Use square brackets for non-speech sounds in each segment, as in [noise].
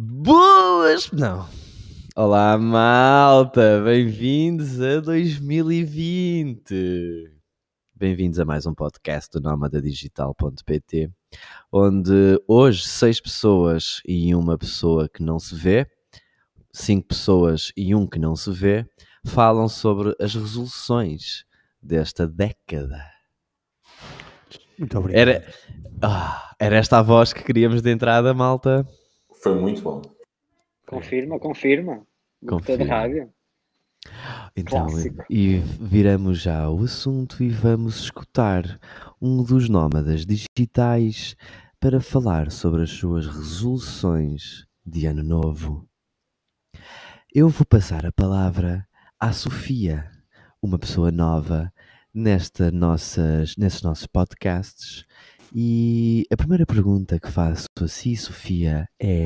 Boas! Não. Olá, malta! Bem-vindos a 2020! Bem-vindos a mais um podcast do Nómadadigital.pt, onde hoje seis pessoas e uma pessoa que não se vê, cinco pessoas e um que não se vê, falam sobre as resoluções desta década. Muito obrigado. Era, ah, era esta a voz que queríamos de entrada, malta? Foi muito bom. Confirma, confirma. Confirma. Toda rádio. Então, Clássico. e viramos já ao assunto e vamos escutar um dos nómadas digitais para falar sobre as suas resoluções de ano novo. Eu vou passar a palavra à Sofia, uma pessoa nova nesta nossas, nestes nossos podcasts. E a primeira pergunta que faço a si, Sofia, é: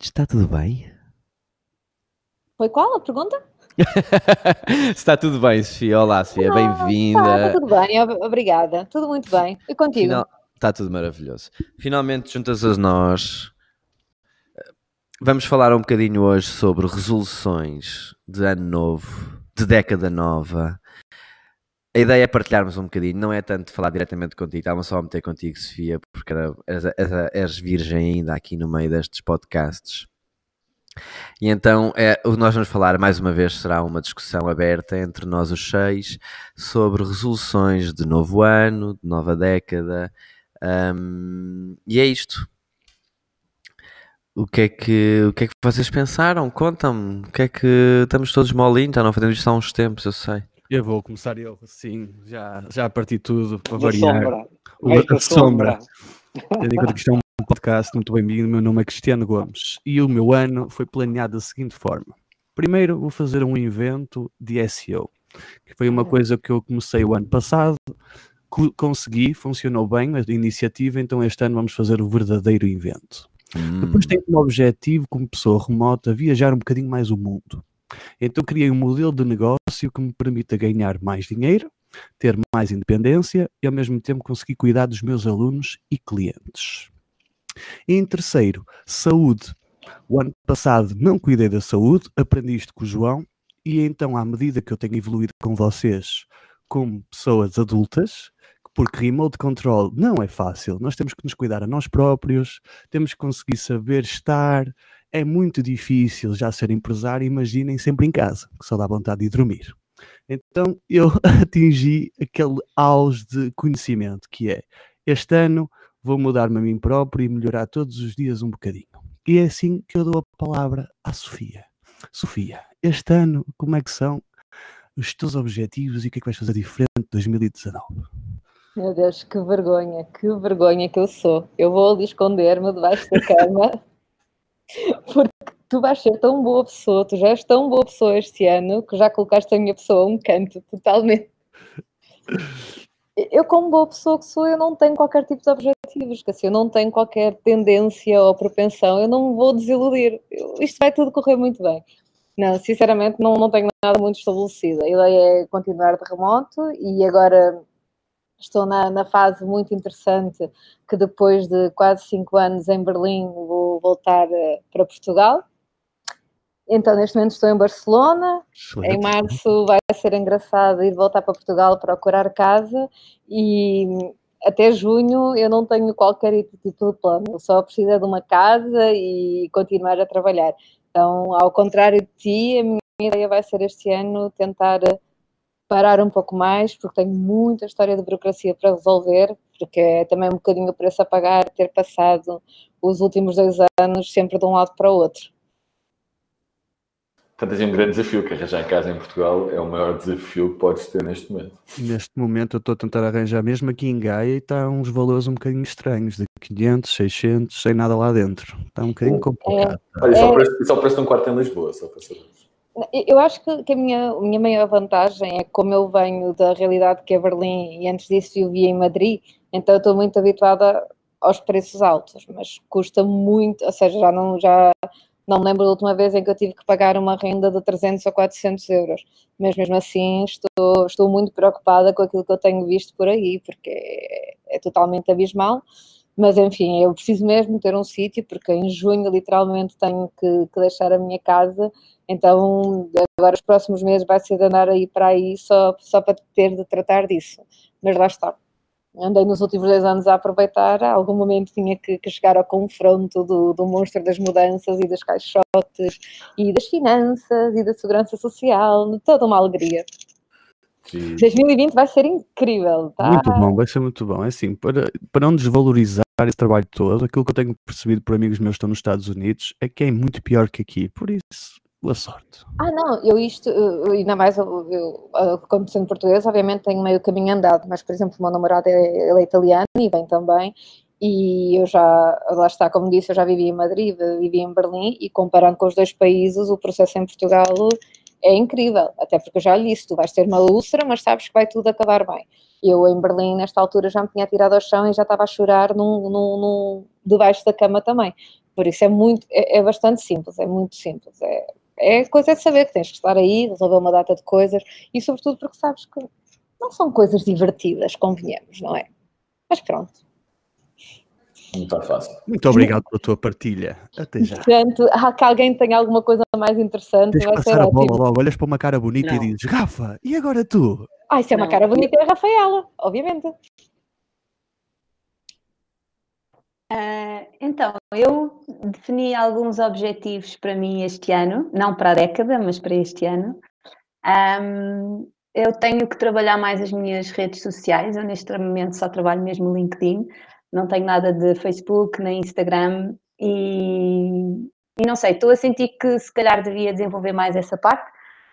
Está tudo bem? Foi qual a pergunta? [laughs] Está tudo bem, Sofia. Olá, Sofia, bem-vinda. Tá, tá tudo bem, ob- obrigada. Tudo muito bem. E contigo? Final- Está tudo maravilhoso. Finalmente juntas a nós. Vamos falar um bocadinho hoje sobre resoluções de ano novo, de década nova. A ideia é partilharmos um bocadinho, não é tanto falar diretamente contigo, estava só a meter contigo, Sofia, porque és, és- és virgem ainda aqui no meio destes podcasts. E então é, o que nós vamos falar mais uma vez será uma discussão aberta entre nós os seis sobre resoluções de novo ano, de nova década. hum, e é isto. O que é que, o que é que vocês pensaram? Contam-me. O que é que estamos todos molinhos? Já não fazemos isto há uns tempos, eu sei. Eu vou começar eu, sim, já, já parti tudo para Da variar. sombra. O- a sombra. sombra. Tendo em conta que isto é um podcast muito bem-vindo, meu nome é Cristiano Gomes e o meu ano foi planeado da seguinte forma. Primeiro vou fazer um evento de SEO, que foi uma Hum. coisa que eu comecei o ano passado, co- consegui, funcionou bem a iniciativa, então este ano vamos fazer o verdadeiro evento. Depois Hum, tenho como objetivo, como pessoa remota, viajar um bocadinho mais o mundo. Então criei um modelo de negócio que me permita ganhar mais dinheiro, ter mais independência e ao mesmo tempo conseguir cuidar dos meus alunos e clientes. Em terceiro, saúde. O ano passado não cuidei da saúde, aprendi isto com o João e então à medida que eu tenho evoluído com vocês como pessoas adultas, porque remote control não é fácil, nós temos que nos cuidar a nós próprios, temos que conseguir saber estar. É muito difícil já ser empresário, imaginem sempre em casa, que só dá vontade de dormir. Então eu [laughs] atingi aquele auge de conhecimento que é este ano vou mudar-me a mim próprio e melhorar todos os dias um bocadinho. E é assim que eu dou a palavra à Sofia. Sofia, este ano como é que são os teus objetivos e o que é que vais fazer diferente de 2019? Meu Deus, que vergonha, que vergonha que eu sou. Eu vou ali esconder-me debaixo da cama porque tu vais ser tão boa pessoa, tu já és tão boa pessoa este ano que já colocaste a minha pessoa a um canto totalmente. Eu, como boa pessoa que sou, eu não tenho qualquer tipo de objetivos, que assim, eu não tenho qualquer tendência ou propensão, eu não me vou desiludir. Eu- isto vai tudo correr muito bem. Não, sinceramente, não, não tenho nada muito estabelecido. A ideia é continuar de remoto e agora estou na, na fase muito interessante que depois de quase cinco anos em Berlim vou voltar eh, para Portugal. Então, neste momento estou em Barcelona, em Excelente. março vai ser engraçado ir voltar para Portugal procurar casa e até junho eu não tenho qualquer tipo de plano, eu só preciso é de uma casa e continuar a trabalhar. Então, ao contrário de ti, a minha ideia vai ser este ano tentar parar um pouco mais, porque tenho muita história de burocracia para resolver, porque é também um bocadinho o preço a pagar ter passado os últimos dois anos sempre de um lado para o outro. Portanto, tens um grande desafio, que arranjar casa em Portugal é o maior desafio que podes ter neste momento. Neste momento eu estou a tentar arranjar mesmo aqui em Gaia e está uns valores um bocadinho estranhos, de 500, 600, sem nada lá dentro. Está um bocadinho complicado. Olha, só É. o preço, só o preço de um quarto em Lisboa, só para saber. Eu acho que, que a, minha, a minha maior vantagem é que como eu venho da realidade que é Berlim e antes disso vivia em Madrid, então eu estou muito habituada aos preços altos, mas custa muito, ou seja, já não, já não me lembro da última vez em que eu tive que pagar uma renda de 300 ou 400 euros, mas mesmo assim estou, estou muito preocupada com aquilo que eu tenho visto por aí, porque é, é totalmente abismal, Mas enfim, eu preciso mesmo ter um sítio, porque em junho literalmente tenho que, que, deixar a minha casa, então agora os próximos meses vai ser de andar aí para aí só, só para ter de tratar disso. Mas lá está. Andei nos últimos dois anos a aproveitar, a algum momento tinha que, que chegar ao confronto do, do monstro das mudanças e dos caixotes e das finanças e da segurança social, toda uma alegria. Sim. 2020 vai ser incrível, tá? Muito bom, vai ser muito bom. É assim, para, para não desvalorizar esse trabalho todo, aquilo que eu tenho percebido por amigos meus que estão nos Estados Unidos é que é muito pior que aqui. Por isso, boa sorte. Ah, não, eu isto, eu, ainda mais, eu, eu, como sendo português, obviamente tenho meio caminho andado, mas, por exemplo, o meu namorado é, ele é italiano e bem também, e eu já, lá está, como disse, eu já vivi em Madrid, vivi em Berlim, e comparando com os dois países, o processo em Portugal é incrível, até porque eu já lhe disse, tu vais ter uma úlcera, mas sabes que vai tudo acabar bem. Eu em Berlim, nesta altura, já me tinha tirado ao chão e já estava a chorar num, num, num debaixo da cama também. Por isso é muito, é, é bastante simples, é muito simples. É, é coisa de saber que tens que estar aí, resolver uma data de coisas e sobretudo porque sabes que não são coisas divertidas, convenhamos, não é? Mas pronto. Muito fácil. Muito obrigado pela tua partilha. Até já. Portanto, há que alguém tenha alguma coisa mais interessante. Tens vai ser a bola logo, olhas para uma cara bonita não. e dizes, Rafa, e agora tu? Ah, se é uma não. cara bonita é a Rafaela, obviamente. Uh, então, eu defini alguns objetivos para mim este ano, não para a década, mas para este ano. Um, eu tenho que trabalhar mais as minhas redes sociais, eu neste momento só trabalho mesmo LinkedIn, não tenho nada de Facebook nem Instagram e, e não sei, estou a sentir que se calhar devia desenvolver mais essa parte.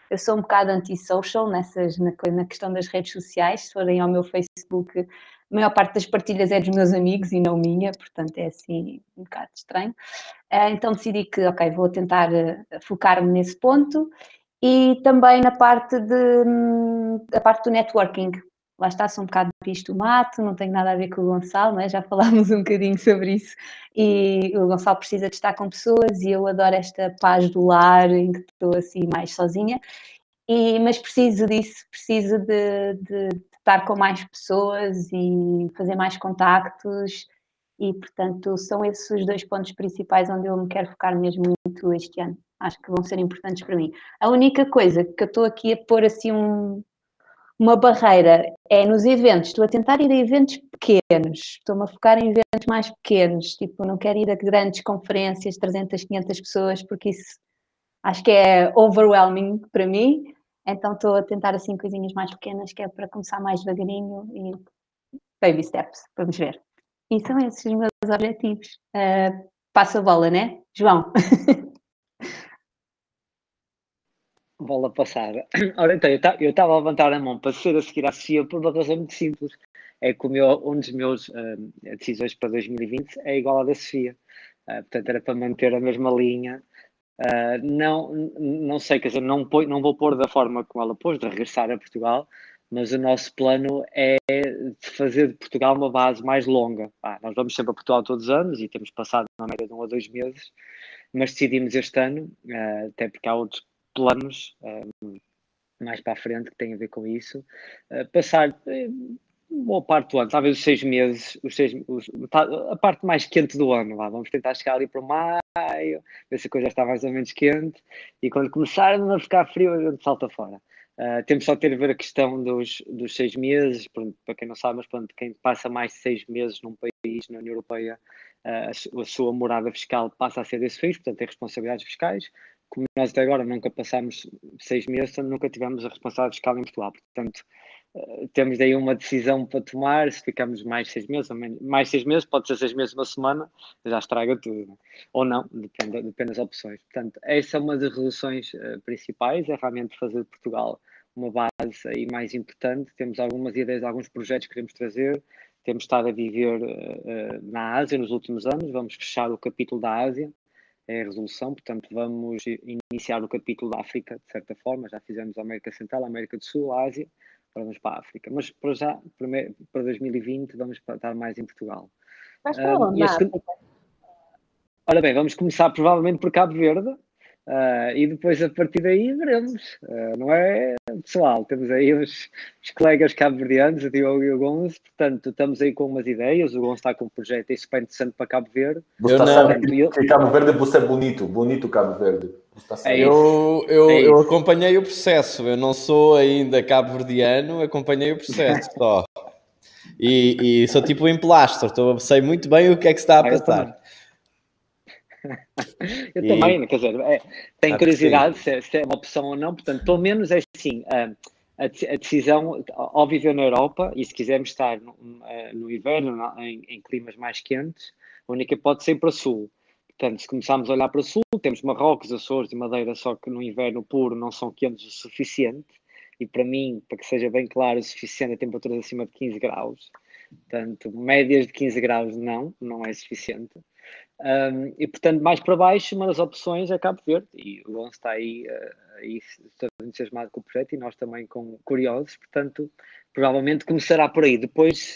Eu sou um bocado anti-social nessas, na, na questão das redes sociais, se forem ao meu Facebook, a maior parte das partilhas é dos meus amigos e não minha, portanto é assim um bocado estranho. Eh, então decidi que, ok, vou tentar eh, focar-me nesse ponto e também na parte de hum, a parte do networking, lá está, sou um bocado pisto mato, não tenho nada a ver com o Gonçalo, é? já falámos [laughs] um bocadinho sobre isso, e o Gonçalo precisa de estar com pessoas e eu adoro esta paz do lar em que estou assim mais sozinha, e, mas preciso disso, preciso de, de, de estar com mais pessoas e fazer mais contactos, e portanto são esses os dois pontos principais onde eu me quero focar mesmo muito este ano. Acho que vão ser importantes para mim. A única coisa que eu estou aqui a pôr assim um, uma barreira é nos eventos. Estou a tentar ir a eventos pequenos, estou-me a focar em eventos mais pequenos, tipo, não quero ir a grandes conferências, 300, 500 pessoas, porque isso acho que é overwhelming para mim. Então estou a tentar assim coisinhas mais pequenas, que é para começar mais devagarinho e baby steps, vamos ver. E são esses os meus objetivos. Uh, passa a bola, né? João. [laughs] bola passada. [clears throat] Ora, então, eu estava a levantar a mão para ser a seguir à Sofia por uma razão muito simples. É que o meu, um dos meus uh, decisões para 2020 é igual à da Sofia. Uh, portanto, era para manter a mesma linha. Uh, não, não sei, quer dizer, não, põe, não vou pôr da forma como ela pôs, de regressar a Portugal, mas o nosso plano é de fazer de Portugal uma base mais longa. Ah, nós vamos sempre a Portugal todos os anos e temos passado na média de um a dois meses, mas decidimos este ano, até porque há outros planos um, mais para a frente que têm a ver com isso. Uh, passar uh, boa parte do ano, talvez os seis meses, os seis, os, a parte mais quente do ano. Lá. Vamos tentar chegar ali para maio, ver se a coisa está mais ou menos quente e quando começar a ficar frio, a gente salta fora. Uh, temos só ter a ver a questão dos, dos seis meses, para quem não sabe, mas pronto, quem passa mais de seis meses num país, na União Europeia, uh, a, sua morada fiscal passa a ser desse país, portanto tem responsabilidades fiscais como nós até agora nunca passámos seis meses, nunca tivemos a responsabilidade fiscal em Portugal. Portanto, temos daí uma decisão para tomar, se ficamos mais seis meses, menos, mais seis meses, pode ser seis meses, uma semana, já estraga tudo. Né? Ou não, depende, depende das opções. Portanto, essa é uma das resoluções uh, principais, é realmente fazer de Portugal uma base aí mais importante. Temos algumas ideias, alguns projetos que queremos trazer. Temos estado a viver uh, na Ásia nos últimos anos, vamos fechar o capítulo da Ásia, é a resolução, portanto vamos iniciar o capítulo da África, de certa forma, já fizemos a América Central, a América do Sul, a Ásia, agora vamos para a África. Mas para já, para 2020, vamos estar mais em Portugal. Mas para onde, um, este... Ora bem, vamos começar provavelmente por Cabo Verde, Uh, e depois a partir daí veremos, uh, não é pessoal? Temos aí os, os colegas cabo-verdianos, o Diogo e o Gonçalo, portanto estamos aí com umas ideias. O Gonçalo está com um projeto aí super interessante para Cabo Verde. Você Eu está não. sabendo que Cabo Verde você é bonito, bonito Cabo Verde. É? Eu, eu, É eu acompanhei o processo, eu não sou ainda cabo-verdiano, acompanhei o processo só. E, e sou tipo um emplastro, estou- sei muito bem o que é que se está a Ah, eu também. passar. [laughs] Eu E- também, quer dizer, é, tenho que curiosidade se, é- se é uma opção ou não, portanto, pelo menos é assim, a, a a decisão, ao viver na Europa, e se quisermos estar no, eh, no inverno, em, em climas mais quentes, a única pode ser para sul. Portanto, se começarmos a olhar para sul, temos Marrocos, Açores e Madeira, só que no inverno puro não são quentes o suficiente, e para mim, para que seja bem claro, o suficiente é temperaturas acima de 15 graus. Portanto, médias de 15 graus não, não é suficiente. Um, e portanto, mais para baixo, uma das opções é Cabo Verde. E o Gonçalo está aí, eh, aí entusiasmado com o projeto e nós também com, curiosos. Portanto, provavelmente começará por aí. Depois,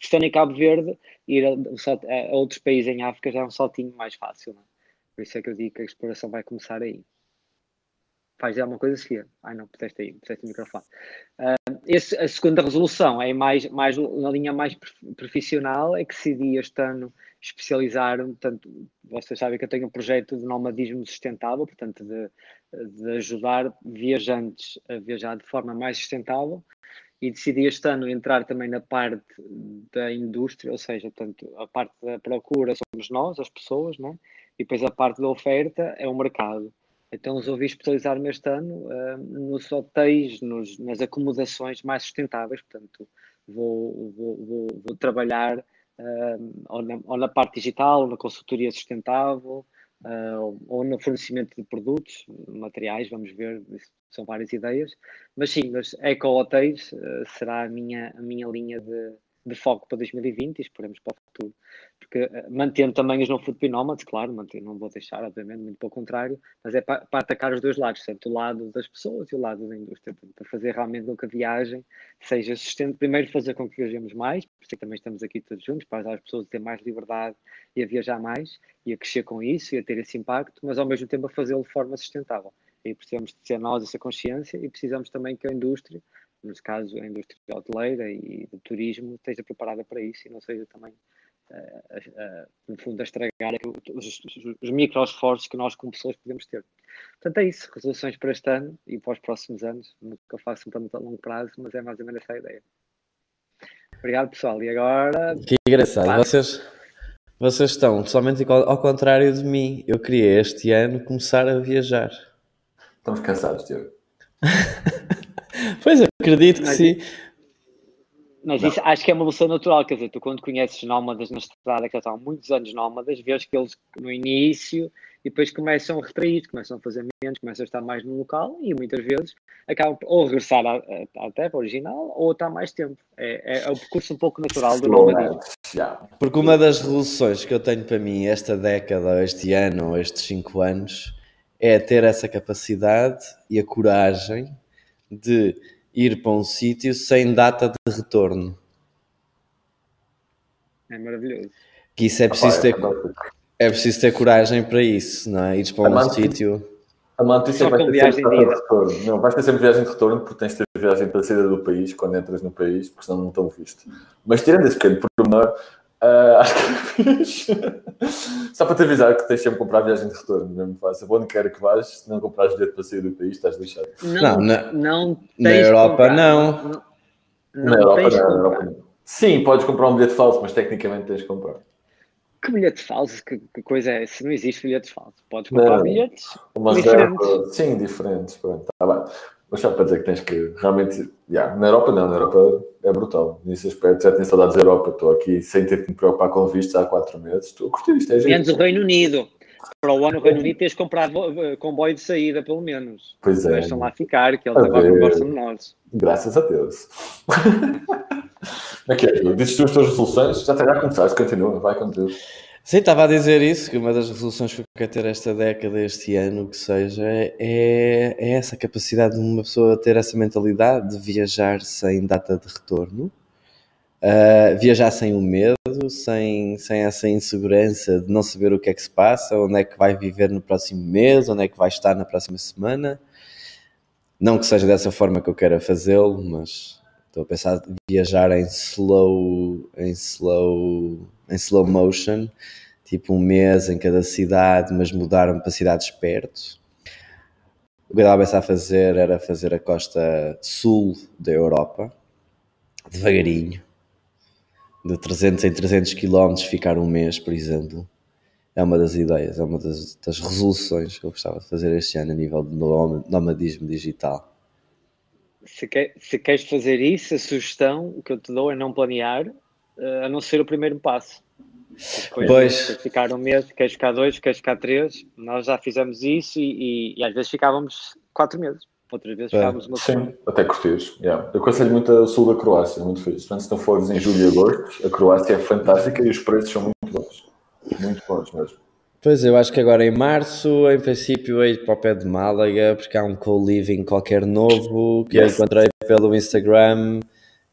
estando em Cabo Verde, ir a, a- outros países em África já é um saltinho mais fácil. Não é? Por isso é que eu digo que a exploração vai começar aí. Faz já uma coisa, Sofia. Ai não, puseste aí, puseste o microfone. Ah, esse, a segunda resolução é mais, mais na linha mais prof- profissional, é que decidi este ano especializar-me, portanto, vocês sabem que eu tenho um projeto de nomadismo sustentável, portanto, de, de ajudar viajantes a viajar de forma mais sustentável, e decidi este ano entrar também na parte da indústria, ou seja, portanto, a parte da procura somos nós, as pessoas, né? e depois a parte da oferta é o mercado. Então resolvi especializar-me este ano ah, nos hotéis, nos- nas acomodações mais sustentáveis, portanto, vou, vou, vou, vou trabalhar ah, ou, na, ou na parte digital, ou na consultoria sustentável, ah, ou, no fornecimento de produtos, materiais, vamos ver, são várias ideias. Mas sim, mas eco-hotéis ah, será a minha, a minha linha de, de foco para 2020 e esperemos para o futuro. Porque ah, mantendo também os no food nomads, claro, mantendo, não vou deixar, obviamente, muito pelo contrário, mas é para, para atacar os dois lados, tanto o lado das pessoas e o lado da indústria, para fazer realmente com que a viagem seja sustento, primeiro fazer com que viajemos mais, por isso é também estamos aqui todos juntos, para ajudar as pessoas a ter mais liberdade e a viajar mais, e a crescer com isso, e a ter esse impacto, mas ao mesmo tempo a fazê-lo de forma sustentável. E precisamos de ter nós essa consciência e precisamos também que a indústria, neste caso a indústria hoteleira e do turismo, esteja preparada para isso e não seja também, eh, eh, no fundo, a estragar os, os, os micro-esforços que nós como pessoas podemos ter. Portanto, é isso. Resoluções para este ano e para os próximos anos. Nunca faço um plano a longo prazo, mas é mais ou menos essa a ideia. Obrigado, pessoal. E agora, Que engraçado, vocês, vocês estão totalmente ao contrário de mim. Eu queria este ano começar a viajar. Estamos cansados, Tiago. [laughs] Pois, eu acredito que Mas- sim. Mas Não. isso acho que é uma evolução natural, quer dizer, tu quando conheces nómadas na estrada que já estão há muitos anos nómadas, vês que eles no início e depois começam a retrair, começam a fazer menos, começam a estar mais no local e muitas vezes acabam por ou regressar à, terra original ou estar mais tempo. É, é, é o percurso um pouco natural do nomadismo. Já. Porque uma das resoluções que eu tenho para mim esta década, ou este ano, ou estes cinco anos, é ter essa capacidade e a coragem de ir para um sítio sem data de retorno. É maravilhoso. Que isso é preciso ter, fantástico. é preciso ter coragem para isso, não é? Ires para um Amante. sítio. A notícia Só vai ter viagem sempre de retorno. Não, vais ter sempre viagem de retorno porque tens de ter viagem para a saída do país quando entras no país, porque senão não estão visto. Mas tirando esse pequeno pormenor, ah, acho que é fixe. Só para te avisar que tens sempre que comprar viagem de retorno, mesmo fácil. Onde quer que vás, se não comprares bilhete para sair do país, estás lixado. Não, na- não na tens de Europa, comprar. não. Não, Na não Europa, não, na. Europa não. Sim, podes comprar um bilhete falso, mas tecnicamente tens de comprar. Que bilhete falso? Que, que coisa é essa? Não existe bilhetes falsos. Podes comprar Não. bilhetes Uma Diferentes. reserva, sim, diferentes. Pronto, tá bem. Mas só para dizer que tens que realmente. Yeah, na Europa, não, na Europa é brutal. Nesse aspecto, já tenho saudades da Europa. Estou aqui sem ter que me preocupar com vistos há quatro meses. Estou a curtir isto, é menos o Reino Unido. Para o ano, o Reino Unido tens vo- eh, comboio de saída, pelo menos. Pois é, Deixam lá ficar, que eles A agora ver. gostam de nós. graças a Deus. [laughs] Aqui, é, dizes tu as tuas resoluções, já, já começaste, continua, vai com Deus. Sim, estava a dizer isso, que uma das resoluções que eu quero ter esta década, este ano, que seja, é, é essa capacidade de uma pessoa ter essa mentalidade de viajar sem data de retorno Uh, viajar sem o medo, sem, sem essa insegurança de não saber o que é que se passa, onde é que vai viver no próximo mês, onde é que vai estar na próxima semana. Não que seja dessa forma que eu queira fazê-lo, mas estou a pensar viajar em slow, em slow, em slow motion, tipo um mês em cada cidade, mas mudar-me para cidades perto. O que eu estava a pensar fazer era fazer a costa sul da Europa, devagarinho, de 300 em 300 km ficar um mês, por exemplo. É uma das ideias, é uma das, das resoluções que eu gostava de fazer este ano a nível de nomadismo digital. Se, se queres fazer isso, a sugestão que eu te dou é não planear, a não ser o primeiro passo. Depois, pois. Queres ficar um mês, queres ficar dois, queres ficar três. Nós já fizemos isso e, e, e às vezes ficávamos quatro meses outras vezes ficámos uma Sim, semana. até curtias. Yeah. Eu aconselho muito o sul da Croácia, muito fixe. Portanto, se não fores em julho e agosto, a Croácia é fantástica e os preços são muito bons. Muito bons mesmo. Pois, eu acho que agora em março, em princípio, ir para o pé de Málaga, porque há um co-living qualquer novo que yes. eu encontrei pelo Instagram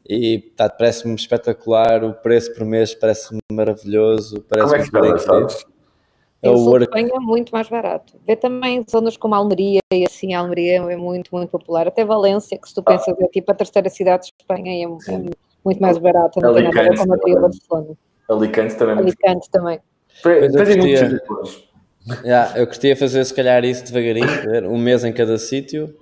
e tá, parece-me espetacular. O preço por mês parece-me maravilhoso. Parece Como é que está, sabes? É o sul Espanha é muito mais barato. Vê também zonas como Almeria e assim, Almeria é muito, muito popular. Até Valência, que se tu pensas é tipo a terceira cidade de Espanha é, é muito mais barata, não Alicante, tem nada a ver com Madrid Barcelona. Alicante também. É Alicante também. Pois eu, curtia, yeah, eu curtia fazer se calhar isso devagarinho, um mês em cada sítio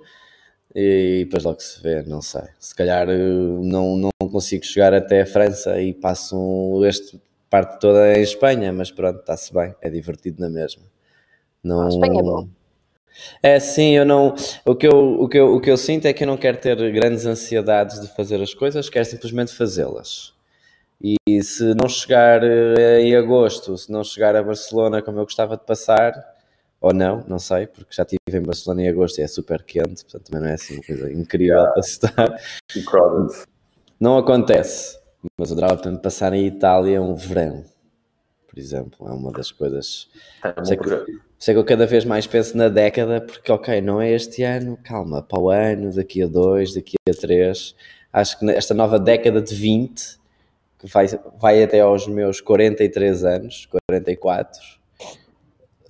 e depois logo se vê, não sei. Se calhar eh, não, não consigo chegar até a França e passo este parte toda em Espanha, mas pronto, está-se bem, é divertido na mesma. Não... A Espanha é bom. É sim, eu não. O que eu, o, que eu, o que eu sinto é que eu não quero ter grandes ansiedades de fazer as coisas, quero simplesmente fazê-las. E se não chegar eh, em agosto, se não chegar a Barcelona como eu gostava de passar, ou não, não sei, porque já estive em Barcelona em agosto e é super quente, portanto também não é assim uma coisa incrível yeah. para estar. Não acontece. Mas adorava tanto passar em Itália um verão, por exemplo. É uma das coisas. É sei, que, sei que eu cada vez mais penso na década, porque, ok, não é este ano, calma, para o ano, daqui a dois, daqui a três. Acho que esta nova década de 20, que vai, vai até aos meus 43 anos, 44,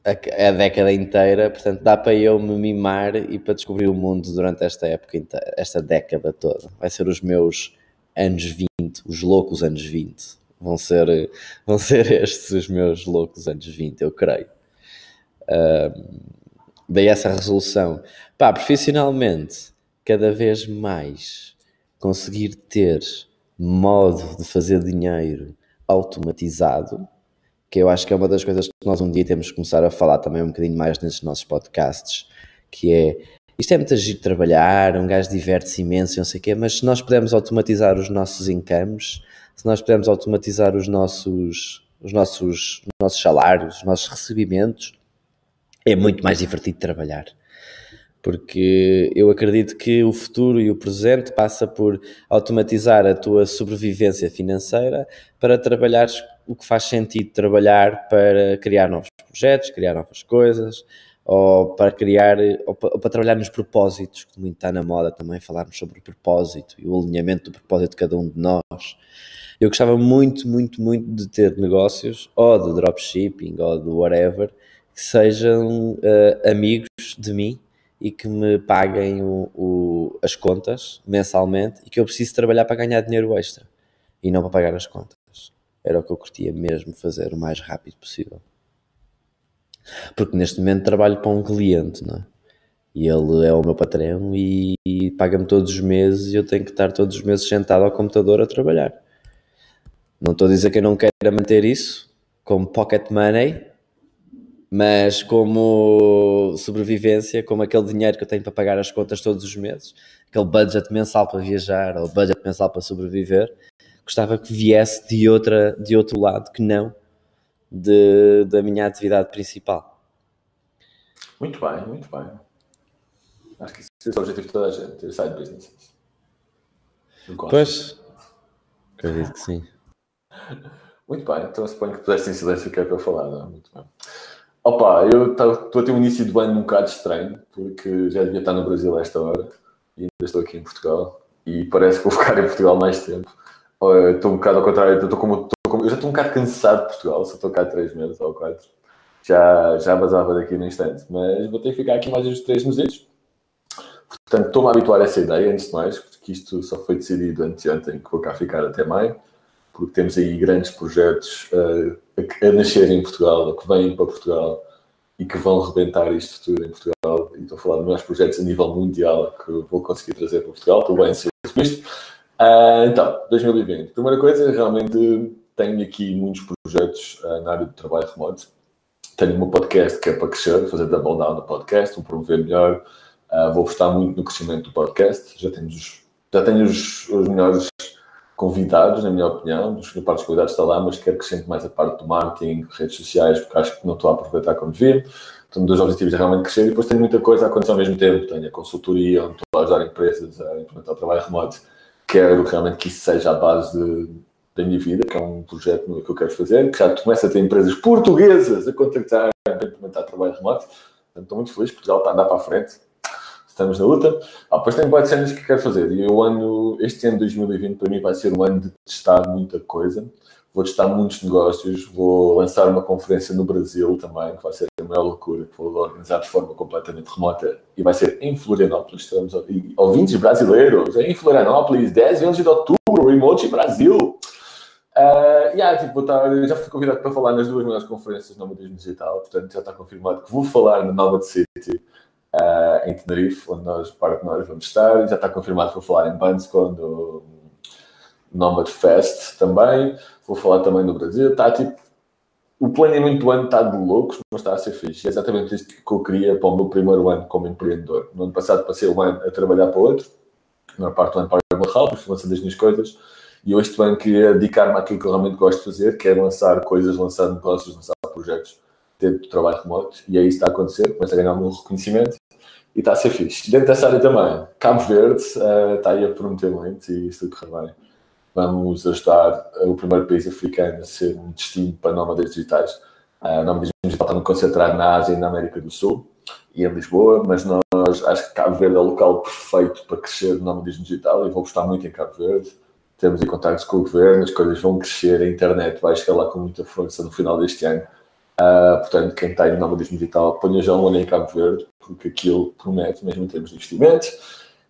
a, a década inteira, portanto dá para eu me mimar e para descobrir o mundo durante esta época, esta década toda. Vai ser os meus anos 20, os loucos anos 20. Vão ser, [laughs] vão ser estes os meus loucos anos 20, eu creio. Uh, daí essa resolução. Pá, profissionalmente, cada vez mais conseguir ter modo de fazer dinheiro automatizado, que eu acho que é uma das coisas que nós um dia temos que começar a falar também um bocadinho mais nesses nossos podcasts, que é isto é muito agir trabalhar, um gajo diverte-se imenso, não sei o quê, mas se nós pudermos automatizar os nossos incomes, se nós pudermos automatizar os nossos, os nossos, os nossos salários, os nossos recebimentos, é muito mais divertido trabalhar. Porque eu acredito que o futuro e o presente passa por automatizar a tua sobrevivência financeira para trabalhar o que faz sentido trabalhar para criar novos projetos, criar novas coisas, ou para criar, ou para, ou para, trabalhar nos propósitos, que muito está na moda também falarmos sobre o propósito e o alinhamento do propósito de cada um de nós. Eu gostava muito, muito, muito de ter negócios, ou de dropshipping, ou de whatever, que sejam uh, amigos de mim e que me paguem o, o, as contas mensalmente e que eu preciso trabalhar para ganhar dinheiro extra e não para pagar as contas. Era o que eu curtia mesmo fazer o mais rápido possível. Porque neste momento trabalho para um cliente, não é? E ele é o meu patrão e, paga-me todos os meses e eu tenho que estar todos os meses sentado ao computador a trabalhar. Não estou a dizer que eu não quero manter isso como pocket money, mas como sobrevivência, como aquele dinheiro que eu tenho para pagar as contas todos os meses, aquele budget mensal para viajar ou budget mensal para sobreviver, gostava que viesse de, outra, de outro lado que não de, da minha atividade principal. Muito bem, muito bem. Acho que esse é o objetivo de toda a gente, ter side businesses. Pois, acredito que sim. Muito bem, então suponho que pudeste em silêncio ficar para falar, não? É? Muito bem. Opa, eu estou a ter um início de ano um bocado estranho, porque já devia estar no Brasil a esta hora e ainda estou aqui em Portugal e parece que vou [laughs] ficar em Portugal mais tempo. Estou um bocado ao contrário, como, como- eu já estou um bocado cansado de Portugal, só estou cá há três meses ou quatro. Já, já basava daqui no instante, mas vou ter que ficar aqui mais uns três meses. Portanto, estou-me a habituar a essa ideia, antes de mais, porque isto só foi decidido anteontem, que vou cá ficar até maio, porque temos aí grandes projetos eh, a, a nascer em Portugal, que vêm para Portugal e que vão rebentar isto tudo em Portugal. E estou a falar de meus projetos a nível mundial que vou conseguir trazer para Portugal, estou bem ansioso com isto. Ah, então, 2020. Primeira coisa, realmente tenho aqui muitos projetos ah, na área do trabalho remoto. Tenho o meu podcast que é para crescer, fazer double down no podcast, um promover melhor. Ah, vou apostar muito no crescimento do podcast. Já, temos os, já tenho os, os melhores convidados, na minha opinião. Os parte dos convidados está lá, mas quero que acrescente mais a parte do marketing, redes sociais, porque acho que não estou a aproveitar como devia. Então, dois objetivos é realmente crescer e depois tenho muita coisa a acontecer ao mesmo tempo. Tenho a consultoria, onde estou a ajudar empresas a implementar o trabalho remoto. Quero realmente que isso seja a base de, da minha vida, que é um projeto que eu quero fazer, que já começa a ter empresas portuguesas a contactar para implementar trabalho remoto. Portanto, estou muito feliz, Portugal está a andar para a frente. Estamos na luta. Ah, depois tenho várias cenas que quero fazer. E o ano, este ano de 2020 para mim vai ser um ano de testar muita coisa. Vou testar muitos negócios. Vou lançar uma conferência no Brasil também, que vai ser a maior loucura, que vou organizar de forma completamente remota. E vai ser em Florianópolis. Teremos ouvintes brasileiros em Florianópolis, 10 e 11 de outubro, Remote Brasil. Uh, yeah, tipo, estar, já fui convidado para falar nas duas maiores conferências no Nomadismo Digital, portanto já está confirmado que vou falar na Nova City uh, em Tenerife, onde nós, parte de nós vamos estar. Já está confirmado que vou falar em Bandscon, do Nomad Fest também. Vou falar também no Brasil. Está tipo. O planeamento do ano está de loucos, mas está a ser fixe. É exatamente isto que eu queria para o meu primeiro ano como empreendedor. No ano passado passei um ano a trabalhar para outro, na maior parte do ano para o Barral, por lança das minhas coisas. E eu este ano queria dedicar-me àquilo que eu realmente gosto de fazer, que é lançar coisas, lançar negócios, lançar projetos dentro do trabalho remoto. E é isso que está a acontecer, começa a ganhar um reconhecimento e está a ser fixe. Dentro dessa área também, Cabo Verde uh, está aí a prometer muito e isso corre bem. Vamos ajudar o primeiro país africano a ser um destino para nómadas digitais. Uh, nómadas digital está concentrado na Ásia e na América do Sul e em Lisboa, mas nós acho que Cabo Verde é o local perfeito para crescer no nomadismo digital e vou gostar muito em Cabo Verde. Temos em contactos com o governo, as coisas vão crescer, a internet vai chegar lá com muita força no final deste ano. Uh, portanto, quem está em nomadismo digital, ponha já um olho em Cabo Verde, porque aquilo promete, mesmo em termos de investimento.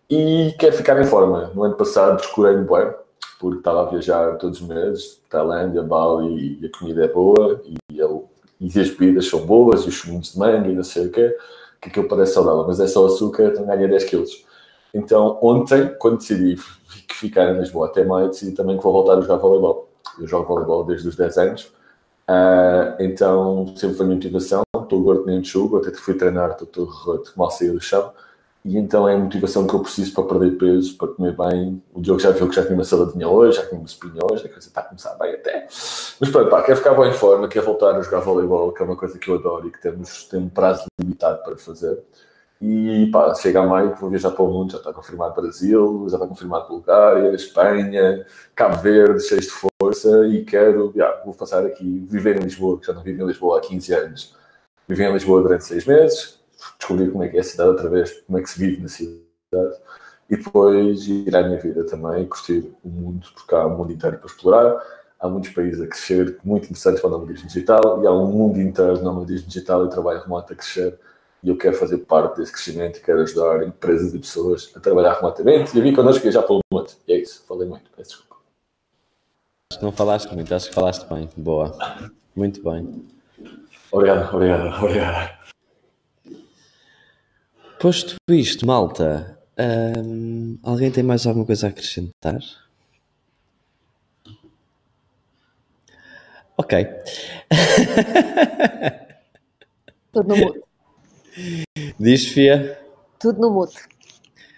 E quero ficar em forma. No ano passado descurei no bué, porque estava a viajar todos os meses, Tailândia, Bali, e a comida é boa, e, eu, e as bebidas são boas, e os chuminhos de manga, e não sei o quê, que aquilo parece saudável, mas é só açúcar, então ganha 10 quilos. Então, ontem, quando decidi ficar em Lisboa até maio, decidi também que vou voltar a jogar voleibol. Eu jogo voleibol desde os 10 anos, uh, então sempre foi a minha motivação. Estou gordo nem chuva, até fui treinar, estou mal saí do chão. E então é a motivação que eu preciso para perder peso, para comer bem. O Diogo já viu que já tinha uma saladinha hoje, já tinha uma espinha hoje, a coisa está a começar bem até. Mas pronto, pá, quero ficar bem em forma, quero voltar a jogar voleibol, que é uma coisa que eu adoro e que temos, tem um prazo limitado para fazer. E pá, chega a maio que vou viajar para o mundo, já está confirmado Brasil, já está confirmado Bulgária, Espanha, Cabo Verde, cheio de força e quero, já, vou passar aqui, viver em Lisboa, que já não vivo em Lisboa há 15 anos. Vivi em Lisboa durante 6 meses, descobrir como é que é a cidade outra vez, como é que se vive na cidade e depois ir à minha vida também, curtir o mundo, porque há um mundo inteiro para explorar, há muitos países a crescer, muito interessantes para o nomadismo digital e há um mundo inteiro de nomadismo digital e trabalho remoto a crescer e eu quero fazer parte desse crescimento e quero ajudar empresas e pessoas a trabalhar remotamente e a vir connosco viajar pelo mundo. E é isso, falei muito, peço desculpa. Acho que não falaste muito, acho que falaste bem. Boa, muito bem. Obrigado, obrigado, obrigado. Posto isto, malta, hum, alguém tem mais alguma coisa a acrescentar? Ok. [laughs] Tudo no mudo. Diz, Fia? Tudo no mudo.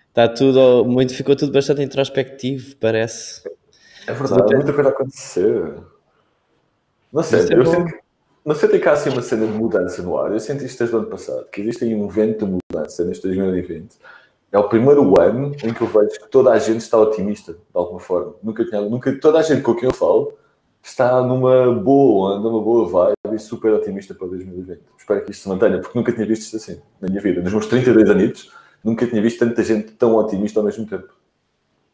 Está tudo, muito, ficou tudo bastante introspectivo, parece. É verdade, muita coisa a acontecer. Não sei, é eu sinto, não sei que há assim uma cena de mudança no ar. Eu senti isto desde o ano passado, que existe aí um vento de mudança neste 2020. É o primeiro ano em que eu vejo que toda a gente está otimista, de alguma forma. Nunca tinha, nunca, toda a gente com quem eu falo está numa boa onda, numa boa vibe e super otimista para 2020. Espero que isto se mantenha, porque nunca tinha visto isto assim na minha vida. Nos meus 32 anos, nunca tinha visto tanta gente tão otimista ao mesmo tempo.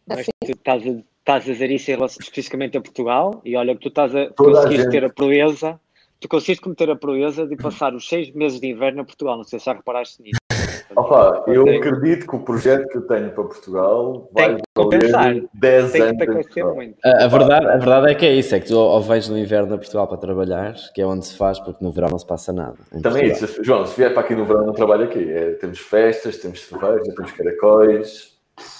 Mas tu estás a, estás a dizer isso em relação especificamente a Portugal e olha que tu estás a gente. ter a proeza, tu conseguiste cometer a proeza de passar os seis meses de inverno a Portugal. Não sei se já reparaste nisso. Opa, eu Tem- acredito que o projeto que eu tenho para Portugal vai compensar. valer 10 tem anos. A, a verdade, a verdade é que é isso, é que tu ou vens no inverno a Portugal para trabalhar, que é onde se faz, porque no verão não se passa nada. Também é Portugal. isso. João, se vier para aqui no verão, não trabalho aqui. É, temos festas, temos cerveja, temos caracóis.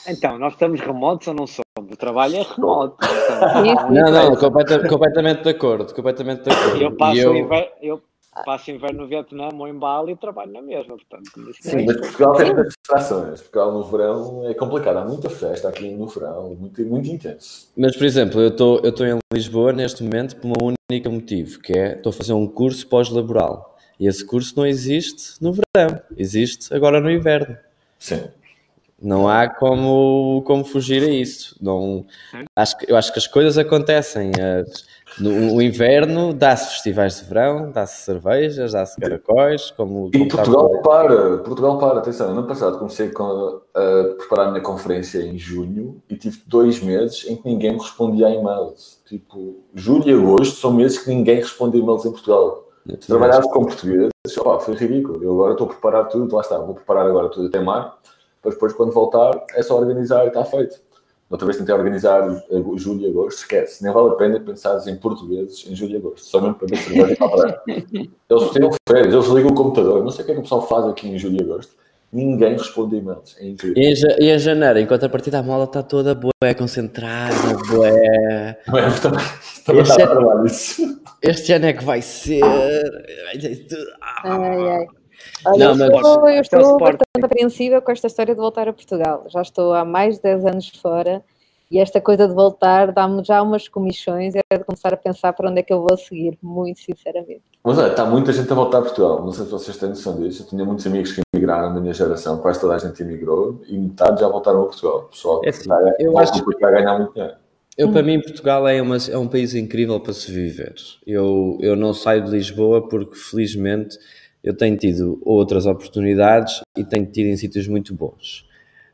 Então, nós estamos remotos ou não somos? O trabalho é remoto. Sim. Não, não, completa- completamente de acordo, completamente de acordo. Eu passo, E eu- o inverno, eu passo inverno no Vietnã ou em Bali e trabalho na mesma. Portanto, Sim, mas Portugal tem muitas distrações. Portugal no verão é complicado. Há muita festa aqui no verão, muito, muito intenso. Mas, por exemplo, eu estou eu estou em Lisboa neste momento por um único motivo, que é estou a fazer um curso pós-laboral. E esse curso não existe no verão, existe agora no inverno. Sim. Não há como, como fugir a isso. Não, acho, que- eu acho que as coisas acontecem. As- no o inverno dá-se festivais de verão, dá-se cervejas, dá-se caracóis, como, E como a Portugal para, Portugal para, atenção, ano passado comecei com- a preparar a minha conferência em junho e tive dois meses em que ninguém me respondia a e-mails. Tipo, julho e agosto são meses que ninguém responde a e-mails em Portugal. Se trabalhares com portugueses, opá, foi ridículo. Eu agora estou a preparar tudo, lá está, vou preparar agora tudo até mar, para depois quando voltar é só organizar e está feito. Outra vez tentei organizar julho e agosto, esquece, nem vale a pena pensares em portugueses em julho e agosto, só mesmo para ver cerveja para. [laughs] Eles tiram férias, eles ligam o computador, não sei o que é que o pessoal faz aqui em julho e agosto. Ninguém responde e-mails, é incrível. E em, ja- e em janeiro, enquanto a partida a mola está toda boa, concentrada. Não é? Também, também é- trabalho isso. Este ano é que vai ser. Ai, ai. Olha, Não, eu mas- estou, eu estou bastante apreensiva com esta história de voltar a Portugal. Já estou há mais de 10 anos fora e esta coisa de voltar dá-me já umas comissões e é de começar a pensar para onde é que eu vou seguir, muito sinceramente. Mas olha, está muita gente a voltar a Portugal. Não sei se vocês têm noção disso. Eu tinha muitos amigos que emigraram na minha geração, quase toda a gente emigrou e metade já voltaram a Portugal. O pessoal É assim, eu acho- porque vai ganhar muito dinheiro. Eu, para mim, Portugal é, uma- é um país incrível para se viver. Eu, eu não saio de Lisboa porque, felizmente, eu tenho tido outras oportunidades e tenho tido em sítios muito bons.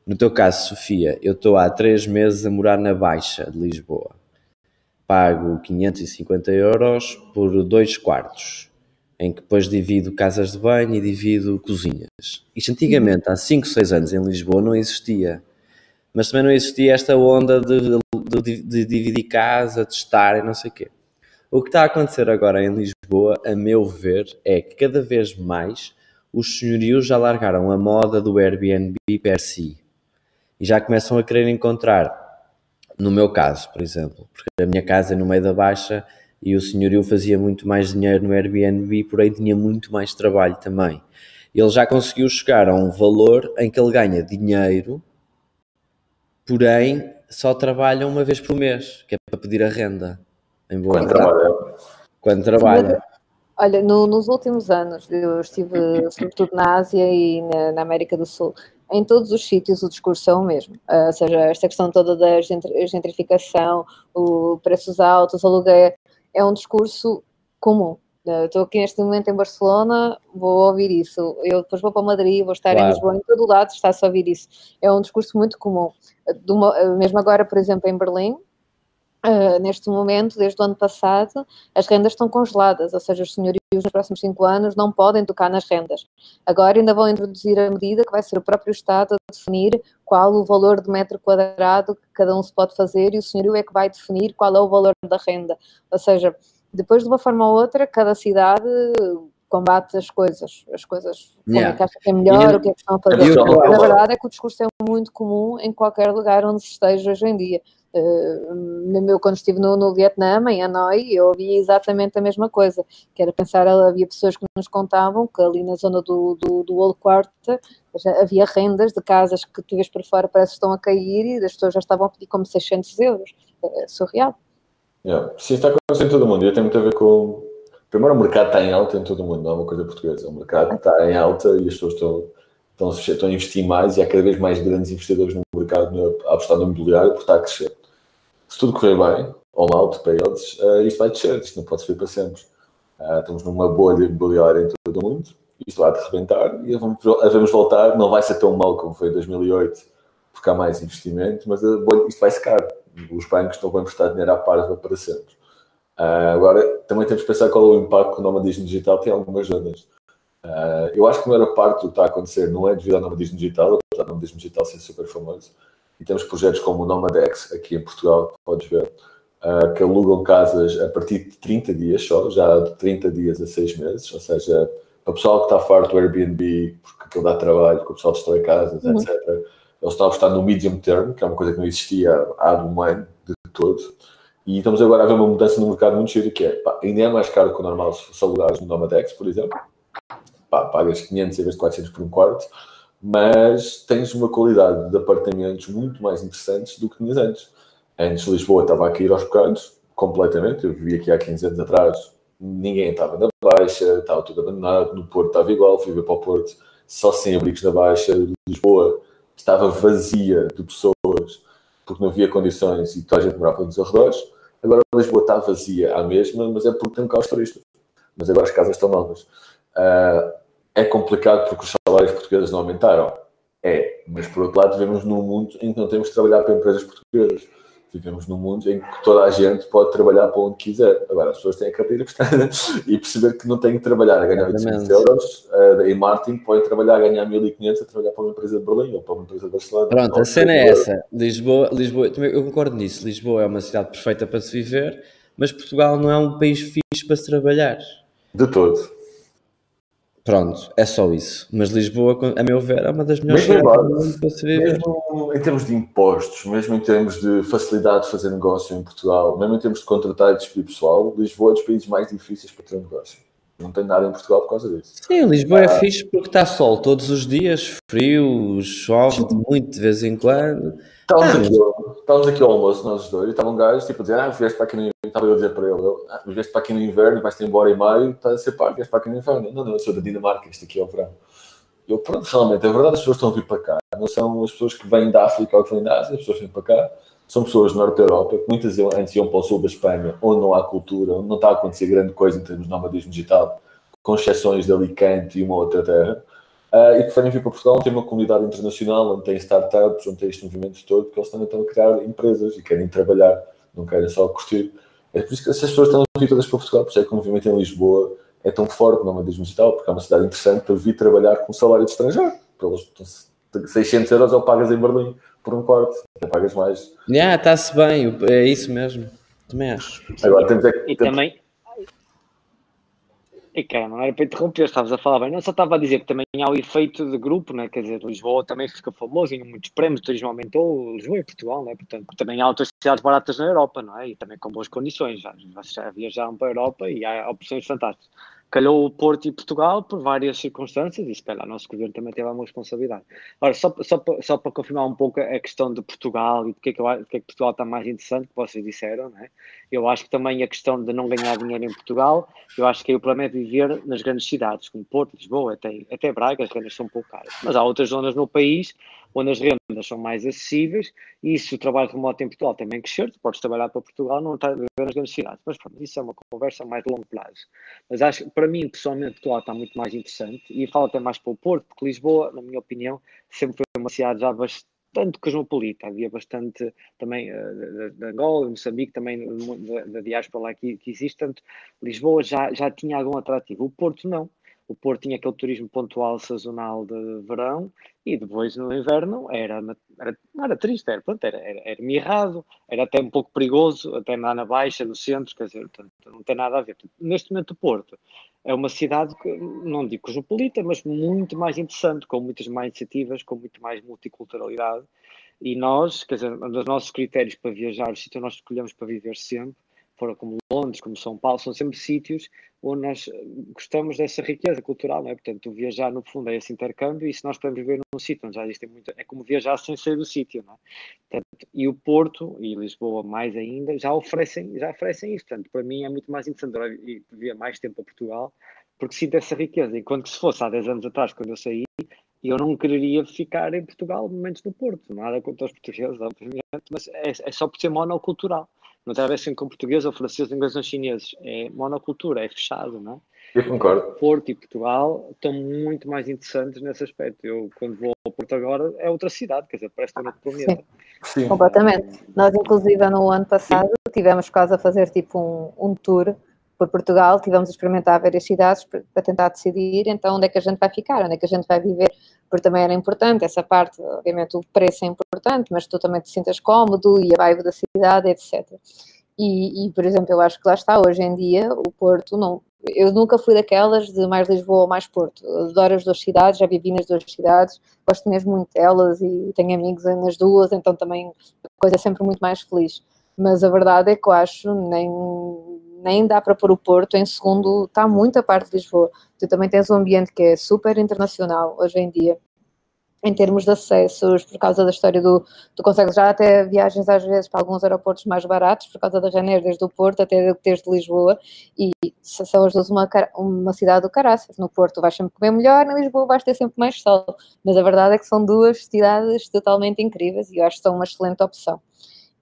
No teu caso, Sofia, eu estou há três meses a morar na Baixa de Lisboa. Pago 550 euros por dois quartos, em que depois divido casas de banho e divido cozinhas. Isto antigamente, há 5, 6 anos, em Lisboa, não existia. Mas também não existia esta onda de, de- de dividir casa, de estar e não sei o quê. O que está a acontecer agora em Lisboa, a meu ver, é que cada vez mais os senhorios já largaram a moda do Airbnb per si. E já começam a querer encontrar, no meu caso, por exemplo, porque a minha casa é no meio da baixa e o senhorio fazia muito mais dinheiro no Airbnb, porém tinha muito mais trabalho também. Ele já conseguiu chegar a um valor em que ele ganha dinheiro, porém só trabalha uma vez por mês, que é para pedir a renda. Em boa Quando trabalha. quando trabalha. Olha, no- nos últimos anos, eu estive sobretudo na Ásia e na, na América do Sul. Em todos os sítios o discurso é o mesmo. Ah, ou seja, esta questão toda da gentri- gentrificação, o preços altos, aluguel, é um discurso comum. Ah, Estou aqui neste momento em Barcelona, vou ouvir isso. Eu depois vou para Madrid, vou estar em Claro. Lisboa, em todo lado está-se a ouvir isso. É um discurso muito comum. Ah, uma- mesmo agora, por exemplo, em Berlim, ah, neste momento, desde o ano passado, as rendas estão congeladas, ou seja, os senhorios nos próximos cinco anos não podem tocar nas rendas. Agora ainda vão introduzir a medida que vai ser o próprio Estado a definir qual o valor de metro quadrado que cada um se pode fazer e o senhorio é que vai definir qual é o valor da renda. Ou seja, depois de uma forma ou outra, cada cidade combate as coisas, as coisas como Yeah. é que acha que é melhor, E- o que é que estão a fazer. o- Mas a verdade é que o discurso é muito comum em qualquer lugar onde se esteja hoje em dia. Uh, eu quando estive no, no Vietnã, em Hanoi, eu ouvi exatamente a mesma coisa, que era pensar, havia pessoas que nos contavam que ali na zona do, do, do Old Quarter já havia rendas de casas que tu vês por fora parece que estão a cair e as pessoas já estavam a pedir como 600 euros. É surreal. Yeah. Sim, está acontecendo em todo o mundo. E tem muito a ver com. Primeiro, o mercado está em alta em todo o mundo, não é uma coisa portuguesa. O mercado está em alta e as pessoas estão, estão, a- investir mais e há cada vez mais grandes investidores no mercado a apostar no imobiliário porque está a crescer. Se tudo correr bem, ou mal para eles, eh, isto vai descer, isto não pode subir para sempre. Ah, estamos numa bolha imobiliária em todo o mundo, isto vai de rebentar e vamos, vamos voltar. Não vai ser tão mal como foi em 2008, porque há mais investimento, mas a bolha, isto vai secar. Os bancos não vão emprestar dinheiro à parva para sempre. Uh, agora, também temos que pensar qual é o impacto que o nomadismo digital tem em algumas zonas. Uh, eu acho que a maior parte do que está a acontecer não é devido ao nomadismo digital, apesar do nomadismo digital ser super famoso. E temos projetos como o Nomadex, aqui em Portugal, podes ver, uh, que alugam casas a partir de 30 dias só, já de 30 dias a 6 meses, ou seja, para o pessoal que está farto do Airbnb, porque aquilo dá trabalho, que o pessoal destrói casas, uhum. etc. Eles estão a apostar no medium term, que é uma coisa que não existia há um ano de todo. E estamos agora a ver uma mudança no mercado muito cheio, que é, pá, ainda é mais caro que o normal se alugares no Nomadex, por exemplo. Pá, pagas 500 em vez de 400 por um quarto, mas tens uma qualidade de apartamentos muito mais interessantes do que tinhas antes. Antes Lisboa estava a cair aos bocados, completamente. Eu vivi aqui há 15 anos atrás, ninguém estava na Baixa, estava tudo abandonado. No Porto estava igual, fui ver para o Porto só sem abrigos na Baixa. Lisboa estava vazia de pessoas porque não havia condições e toda a gente morava nos arredores. Agora Lisboa está vazia à mesma, mas é porque tem um caos turista. Mas agora as casas estão novas. Uh, é complicado porque os salários portugueses não aumentaram. É, mas por outro lado, vivemos num mundo em que não temos que trabalhar para empresas portuguesas vivemos num mundo em que toda a gente pode trabalhar para onde quiser. Agora, as pessoas têm que abrir [laughs] e perceber que não têm que trabalhar a ganhar 800 euros uh, em marketing, podem trabalhar a ganhar 1500 a trabalhar para uma empresa de Berlim ou para uma empresa de Barcelona. Pronto, a cena é essa. Lisboa, Lisboa, eu concordo nisso. Lisboa é uma cidade perfeita para se viver, mas Portugal não é um país fixe para se trabalhar. De todo. Pronto, é só isso. Mas Lisboa, a meu ver, é uma das melhores cidades do mundo para se viver. Mesmo em termos de impostos, mesmo em termos de facilidade de fazer negócio em Portugal, mesmo em termos de contratar e despedir pessoal, Lisboa é dos países mais difíceis para ter um negócio. Não tem nada em Portugal por causa disso. Sim, Lisboa é ah, é fixe porque está sol todos os dias, frio, chove muito de vez em quando. Estávamos, ah, aqui, mas... estávamos aqui ao almoço, nós dois, e estavam gajos tipo, a dizer: Ah, vieste para aqui no estava eu a dizer para ele, ah, vieste para aqui no inverno, vais-te embora em maio, estás a ser pá, vieste para aqui no inverno. Não, não, eu sou da Dinamarca, isto aqui é o verão. Eu, pronto, realmente, é verdade, as pessoas estão a vir para cá. Não são as pessoas que vêm da África ou que vêm da Ásia, as pessoas vêm para cá. São pessoas do norte da Europa, que muitas antes iam para o sul da Espanha, onde não há cultura, onde não está a acontecer grande coisa em termos de nomadismo digital, com exceções de Alicante e uma outra terra. Uh, e que vêm vir para Portugal, onde tem uma comunidade internacional, onde tem startups, onde tem este movimento todo, porque eles também estão a criar empresas e querem trabalhar, não querem só curtir. É por isso que essas pessoas estão a vir todas para Portugal, por isso é que o movimento em Lisboa é tão forte no nomadismo digital, porque é uma cidade interessante para vir trabalhar com salário de estrangeiro. Pelos 600 euros ou pagas em Berlim por um até pagas mais. Yeah, está-se bem, é isso mesmo. Também acho. Agora temos é que. E também, e cara, não era para interromper, estavas a falar bem. Não só estava a dizer que também há o efeito de grupo, né? quer dizer, Lisboa também fica famoso, em muitos prémios, o turismo aumentou, Lisboa e Portugal, né? portanto, também há outras cidades baratas na Europa, não é? E também com boas condições. Já, vocês já viajaram para a Europa e há opções fantásticas calhou o Porto e Portugal por várias circunstâncias e se calhar o nosso governo também teve uma responsabilidade. Ora, só, só, só para confirmar um pouco a questão de Portugal e porque é que, eu, porque é que Portugal está mais interessante, que vocês disseram, né? eu acho que também a questão de não ganhar dinheiro em Portugal, eu acho que é o problema é viver nas grandes cidades, como Porto, Lisboa, até, até Braga, as rendas são um pouco caras. Mas há outras zonas no país onde as rendas são mais acessíveis e se o trabalho remoto em Portugal também crescer, tu podes trabalhar para Portugal, não está a viver nas grandes cidades. Mas pronto, isso é uma conversa mais de longo prazo. Mas acho para mim, pessoalmente, Portugal está muito mais interessante e falo até mais para o Porto, porque Lisboa, na minha opinião, sempre foi uma cidade já bastante cosmopolita, havia bastante também uh, de, Angola, Moçambique, também da diáspora lá que, que existe, portanto, Lisboa já, já tinha algum atrativo, o Porto não o Porto tinha aquele turismo pontual sazonal de verão e depois no inverno era, era não era triste, era, pronto, era, era, era mirrado, era até um pouco perigoso, até lá na Baixa, no centro, quer dizer, portanto, não tem nada a ver. Neste momento o Porto é uma cidade que, não digo cosmopolita, mas muito mais interessante, com muitas mais iniciativas, com muito mais multiculturalidade. E nós, quer dizer, um dos nossos critérios para viajar, o sítio nós escolhemos para viver sempre, fora como Londres, como São Paulo, são sempre sítios onde nós eh, gostamos dessa riqueza cultural, não é? Portanto, viajar no fundo é esse intercâmbio e se nós podemos viver num sítio onde já existem muito, é como viajar sem sair do sítio, não é? Portanto, e o Porto e Lisboa mais ainda já oferecem, já oferecem isso, portanto, para mim é muito mais interessante e viver mais tempo a Portugal porque sinto essa riqueza, enquanto que se fosse há 10 anos atrás, quando eu saí, eu não quereria ficar em Portugal momentos no Porto, nada contra os portugueses, obviamente, mas é, é só por ser monocultural não tem a ver assim com português ou francês, inglês ou chineses. É monocultura, é fechado, não é? Eu concordo. Porto e Portugal estão muito mais interessantes nesse aspecto. Eu, quando vou ao Porto agora, é outra cidade, quer dizer, parece que estou no planeta. Sim. Completamente. Nós, inclusive, no ano passado, tivemos quase a fazer tipo um, um tour por Portugal, tivemos a experimentar várias cidades para tentar decidir então onde é que a gente vai ficar, onde é que a gente vai viver, porque também era importante essa parte, obviamente o preço é importante, mas tu também te sintas cómodo e a vibe da cidade, etc. E, e, por exemplo, eu acho que lá está, hoje em dia, o Porto não. Eu nunca fui daquelas de mais Lisboa ou mais Porto. Adoro as duas cidades, já vivi nas duas cidades, gosto mesmo muito delas e tenho amigos nas duas, então também a coisa é sempre muito mais feliz. Mas a verdade é que eu acho nem, nem dá para pôr o Porto em segundo, está muito a parte de Lisboa. Tu também tens um ambiente que é super internacional hoje em dia em termos de acessos, por causa da história do. Tu consegues já até viagens às vezes para alguns aeroportos mais baratos, por causa da Ryanair, desde o Porto até desde Lisboa, e são as duas uma, uma cidade do caraças. No Porto vais sempre comer melhor, em Lisboa vais ter sempre mais sol. Mas a verdade é que são duas cidades totalmente incríveis e eu acho que são uma excelente opção.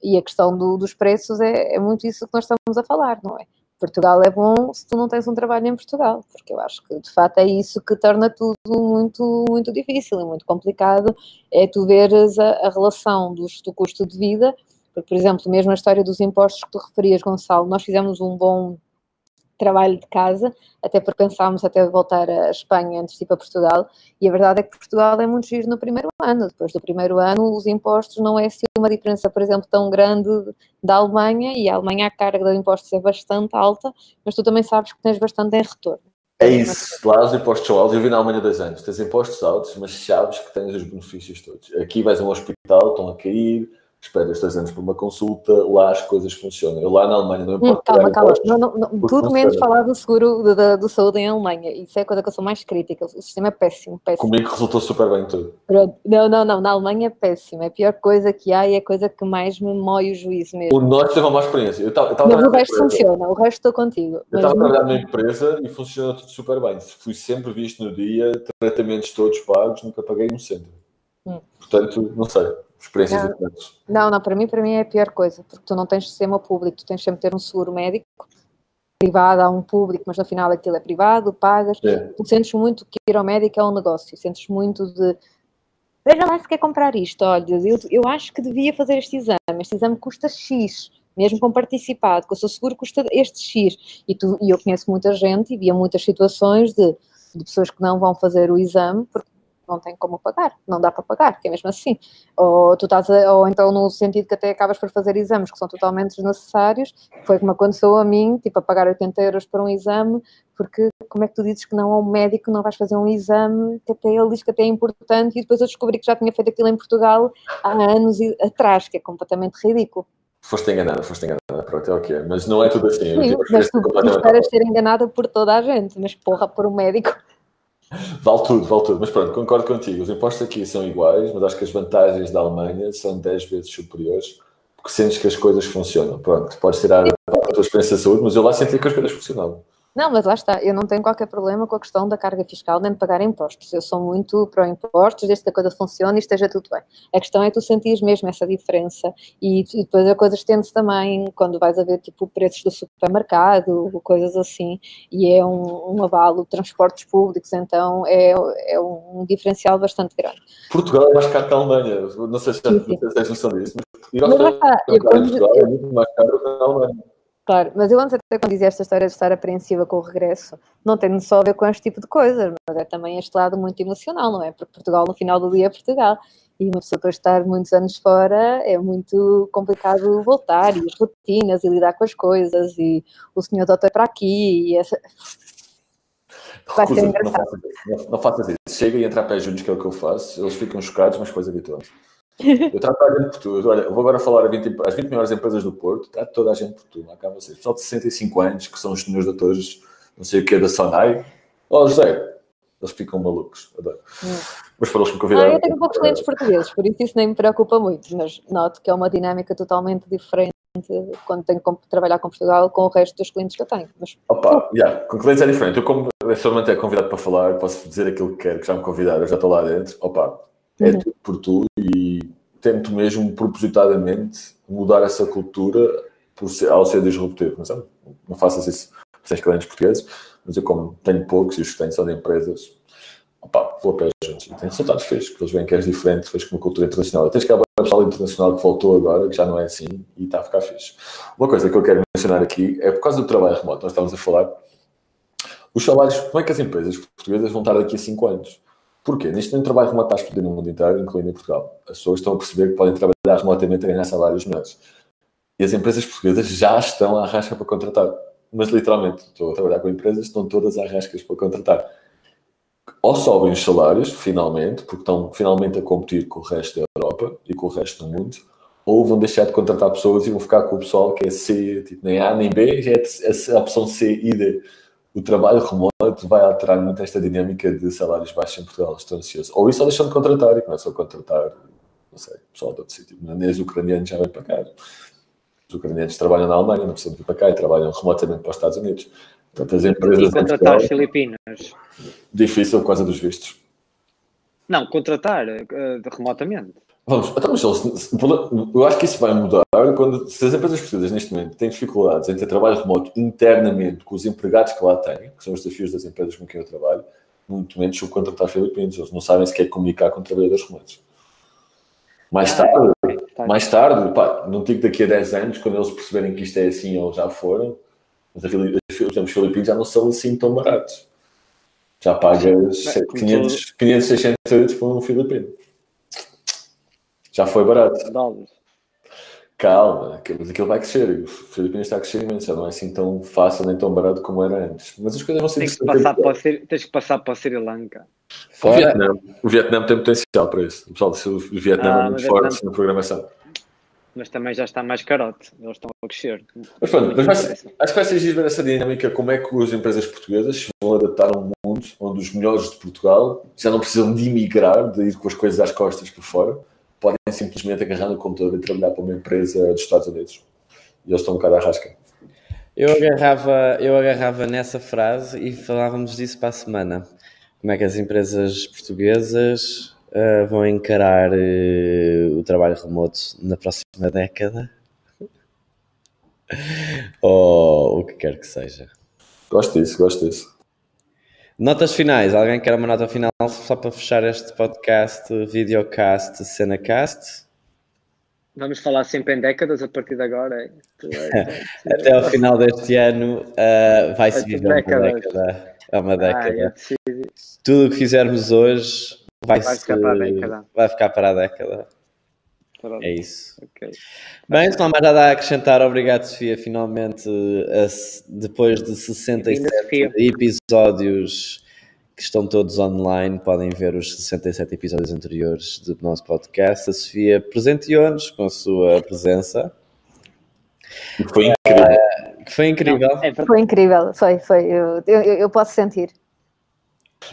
E a questão do- dos preços é, é muito isso que nós estamos a falar, não é? Portugal é bom se tu não tens um trabalho em Portugal, porque eu acho que de facto é isso que torna tudo muito, muito difícil e muito complicado, é tu veres a, a relação dos, do custo de vida, porque, por exemplo, mesmo a história dos impostos que tu referias, Gonçalo, nós fizemos um bom trabalho de casa, até porque pensámos até voltar a Espanha antes de ir para Portugal, e a verdade é que Portugal é muito giro no primeiro ano, depois do primeiro ano os impostos não é assim uma diferença, por exemplo, tão grande da Alemanha, e a Alemanha a carga de impostos é bastante alta, mas tu também sabes que tens bastante em retorno. É isso. Lá os impostos são altos. Eu vi na Alemanha dois anos. Tens impostos altos, mas sabes que tens os benefícios todos. Aqui vais a um hospital, estão a cair, esperas dois anos por uma consulta, lá as coisas funcionam. Eu lá na Alemanha não Hum, importa. calma, pagar calma. impostos, Não, não, não, tudo menos falar do seguro de- do saúde em Alemanha. Isso é a coisa que eu sou mais crítica. O sistema é péssimo, péssimo. Comigo resultou super bem tudo. Não, não, não. Na Alemanha é péssimo. É a pior coisa que há e é a coisa que mais me mói o juízo mesmo. O norte teve uma má experiência. Eu estava eu estava Mas o resto empresa- funciona. O resto estou contigo. Eu estava a trabalhar numa empresa e funciona tudo super bem. Fui sempre visto no dia, tratamentos todos pagos, nunca paguei um cêntimo. Hum. Portanto, não sei. Experiências Não. diferentes. Não, não, para mim, para mim é a pior coisa, porque tu não tens sistema público, tu tens sempre de ter um seguro médico privado, há um público, mas no final aquilo é privado, pagas. É. Tu sentes muito que ir ao médico é um negócio, sentes muito de veja lá se quer comprar isto, olha, eu, eu acho que devia fazer este exame, este exame custa X, mesmo com participado, com o seu seguro custa este X, e, tu, e eu conheço muita gente e via muitas situações de, de pessoas que não vão fazer o exame porque não têm como pagar, não dá para pagar, que é mesmo assim. Ou, tu estás a- ou então no sentido que até acabas por fazer exames que são totalmente desnecessários, foi como aconteceu a mim, tipo a pagar 80 euros para um exame, porque como é que tu dizes que não ao médico não vais fazer um exame que até ele diz que até é importante e depois eu descobri que já tinha feito aquilo em Portugal há anos atrás, que é completamente ridículo. Foste enganada, foste enganada. Pronto, é o que é. Mas não é tudo assim. Sim, mas tu, esperas ser enganada por toda a gente, mas porra, por um médico. Vale tudo, vale tudo. Mas pronto, concordo contigo. Os impostos aqui são iguais, mas acho que as vantagens da Alemanha são 10 vezes superiores porque sentes que as coisas funcionam. Pronto, podes tirar a tua experiência de saúde, mas eu lá senti que as coisas funcionavam. Não, mas lá está, eu não tenho qualquer problema com a questão da carga fiscal nem de pagar impostos. Eu sou muito pró-impostos, desde que a coisa funcione e esteja tudo bem. A questão é tu sentires mesmo essa diferença e, e depois a coisa estende-se também quando vais a ver tipo preços do supermercado, coisas assim, e é um, um avalo, transportes públicos, então é, é um diferencial bastante grande. Portugal é mais caro que a Alemanha. Não sei se, tens noção disso, mas Mas lá eu Portugal é muito mais caro que na Alemanha. Claro, mas eu antes até quando dizia esta história de estar apreensiva com o regresso, não tem só a ver com este tipo de coisas, mas é também este lado muito emocional, não é? Porque Portugal no final do dia é Portugal. E uma pessoa depois de estar muitos anos fora é muito complicado voltar, e as rotinas, e lidar com as coisas, e o senhor doutor para aqui, e essa... Vai ser Recusa-te, não engraçado. faças isso. Faças isso. Chega e entra a pé juntos, que é o que eu faço. Eles ficam chocados, mas coisa habitual. Eu trato a gente por tudo. Olha, vou agora falar a 20, às 20 maiores empresas do Porto. Trato toda a gente por tudo. Acaba vocês. Pessoal de 65 anos, que são os senhores doutores, não sei o que, da Sonai. Ó, José. Eles ficam malucos. Adoro. Mas para eles me Ah, convidaram. eu tenho poucos clientes portugueses, por isso isso nem me preocupa muito, mas noto que é uma dinâmica totalmente diferente quando tenho que trabalhar com Portugal com o resto dos clientes que eu tenho. Mas Opa, yeah, com clientes é diferente. Eu, como sou até convidado para falar, posso dizer aquilo que quero, que já me convidaram, eu já estou lá dentro. Opa, é Uhum. tudo por tu e tento mesmo propositadamente mudar essa cultura ser, ao ser disruptivo. Sabe? não faças isso sem clientes portugueses, Mas eu, como tenho poucos e os que tenho são de empresas, opa, vou a pé juntos. E tenho resultados feios, porque eles veem que és diferente, fez com uma cultura internacional. Tens que haver uma pessoa internacional que voltou agora, que já não é assim, e está a ficar fixe. Uma coisa que eu quero mencionar aqui é por causa do trabalho remoto, nós estávamos a falar, os salários, como é que as empresas portuguesas vão estar daqui a 5 anos? Porquê? Neste momento, o trabalho remoto está a no mundo inteiro, incluindo em Portugal. As pessoas estão a perceber que podem trabalhar remotamente a ganhar salários melhores. E as empresas portuguesas já estão à rasca para contratar. Mas, literalmente, estou a trabalhar com empresas, estão todas à rascas para contratar. Ou sobem os salários, finalmente, porque estão finalmente a competir com o resto da Europa e com o resto do mundo, ou vão deixar de contratar pessoas e vão ficar com o pessoal que é C, tipo, nem A nem B, já é a opção C e D o trabalho remoto vai alterar muito esta dinâmica de salários baixos em Portugal. Estou ansioso. Ou isso ou deixam de contratar e começam a contratar, não sei, pessoal de outro sítio. Nem os ucranianos já vêm para cá. Os ucranianos trabalham na Alemanha, não precisam vir para cá e trabalham remotamente para os Estados Unidos. Portanto, as empresas. E contratar os filipinos? Difícil por causa dos vistos. Não, contratar uh, remotamente. Vamos, então, mas eles, eu acho que isso vai mudar quando, se as empresas portuguesas neste momento têm dificuldades em ter trabalho remoto internamente com os empregados que lá têm, que são os desafios das empresas com quem eu trabalho, muito menos subcontratar filipinos, eles não sabem se quer comunicar com trabalhadores remotos. Mais ah, tarde, tá. mais tarde, pá, não digo daqui a 10 anos, quando eles perceberem que isto é assim ou já foram, mas os filipinos já não são assim tão baratos. Já pagas 500, 500 600 euros por um filipino. Já foi barato. Calma, mas aquilo vai crescer. O Filipinas está a crescer imenso. Já não é assim tão fácil nem tão barato como era antes. Mas as coisas vão ser tens que, passar para o, tens que passar para o Sri Lanka. O Vietnã, o Vietnã tem potencial para isso. O pessoal do Vietnã ah, é muito forte Vietnã... na programação. Mas também já está mais carote. Eles estão a crescer. Mas pronto, mas vai ser, acho que vai ser giro ver essa dinâmica. Como é que as empresas portuguesas vão adaptar a um mundo onde os melhores de Portugal já não precisam de emigrar, de ir com as coisas às costas por fora podem simplesmente agarrar no computador e trabalhar para uma empresa dos Estados Unidos. E eles estão um bocado à rasca. Eu agarrava, eu agarrava nessa frase e falávamos disso para a semana. Como é que as empresas portuguesas uh, vão encarar uh, o trabalho remoto na próxima década? [laughs] Ou o que quer que seja. Gosto disso, gosto disso. Notas finais. Alguém quer uma nota final só para fechar este podcast, videocast, cenacast? Vamos falar sempre em décadas a partir de agora. [laughs] Até ao final deste ano uh, vai-se viver uma década. É uma década. Ah, Tudo o que fizermos hoje vai, vai, ficar para. Vai ficar para a década. Pronto. É isso. Okay. Bem, se não há mais nada a acrescentar, obrigado, Sofia. Finalmente, depois de 67 episódios que estão todos online, podem ver os 67 episódios anteriores do nosso podcast. A Sofia presenteou-nos com a sua presença. Foi incrível. Uh, foi incrível. Não, é foi incrível, foi, foi. Eu, eu, eu posso sentir.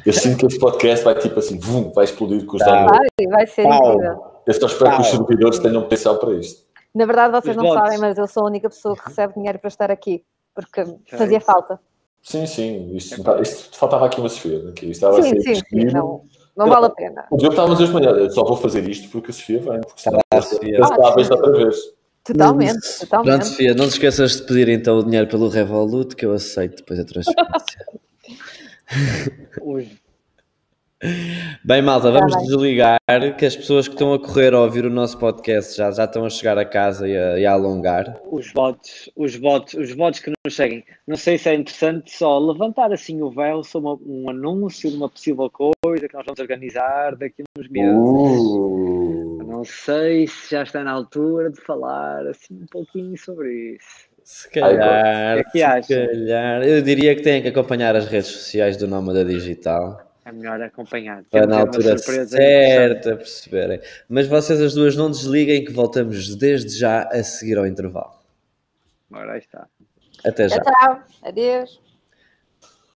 Eu sinto que este podcast vai tipo assim, vum, vai explodir com os tá. Vai, vai ser Pau. incrível. Eu estou a esperar que os servidores tenham potencial para isto. Na verdade, vocês não sabem, mas eu sou a única pessoa que recebe dinheiro para estar aqui, porque fazia falta. Sim, sim, isto, isto faltava aqui uma Sofia. Aqui. Isto estava sim, sim, sim, não, não vale a pena. O Diogo estava a dizer eu só vou fazer isto porque a Sofia vem, porque senão ah, a Sofia. Ah, vez outra vez. Totalmente, totalmente. Pronto, Sofia, não te esqueças de pedir então o dinheiro pelo Revolut que eu aceito depois a transferência. [laughs] [laughs] Hoje. Bem, malta, vamos tá desligar que as pessoas que estão a correr a ouvir o nosso podcast já, já estão a chegar a casa e a, e a alongar. Os votos, os votos, os votos que nos seguem. Não sei se é interessante só levantar assim o véu sobre um anúncio de uma possível coisa que nós vamos organizar daqui a uns meses. Uh. Não sei se já está na altura de falar assim um pouquinho sobre isso. Se calhar, Ai, é que se calhar, eu diria que têm que acompanhar as redes sociais do Nómada Digital é melhor acompanhar. Para na altura certa perceberem. Mas vocês as duas não desliguem que voltamos desde já a seguir ao intervalo. Ora, aí está. Até já. Tchau. Adeus.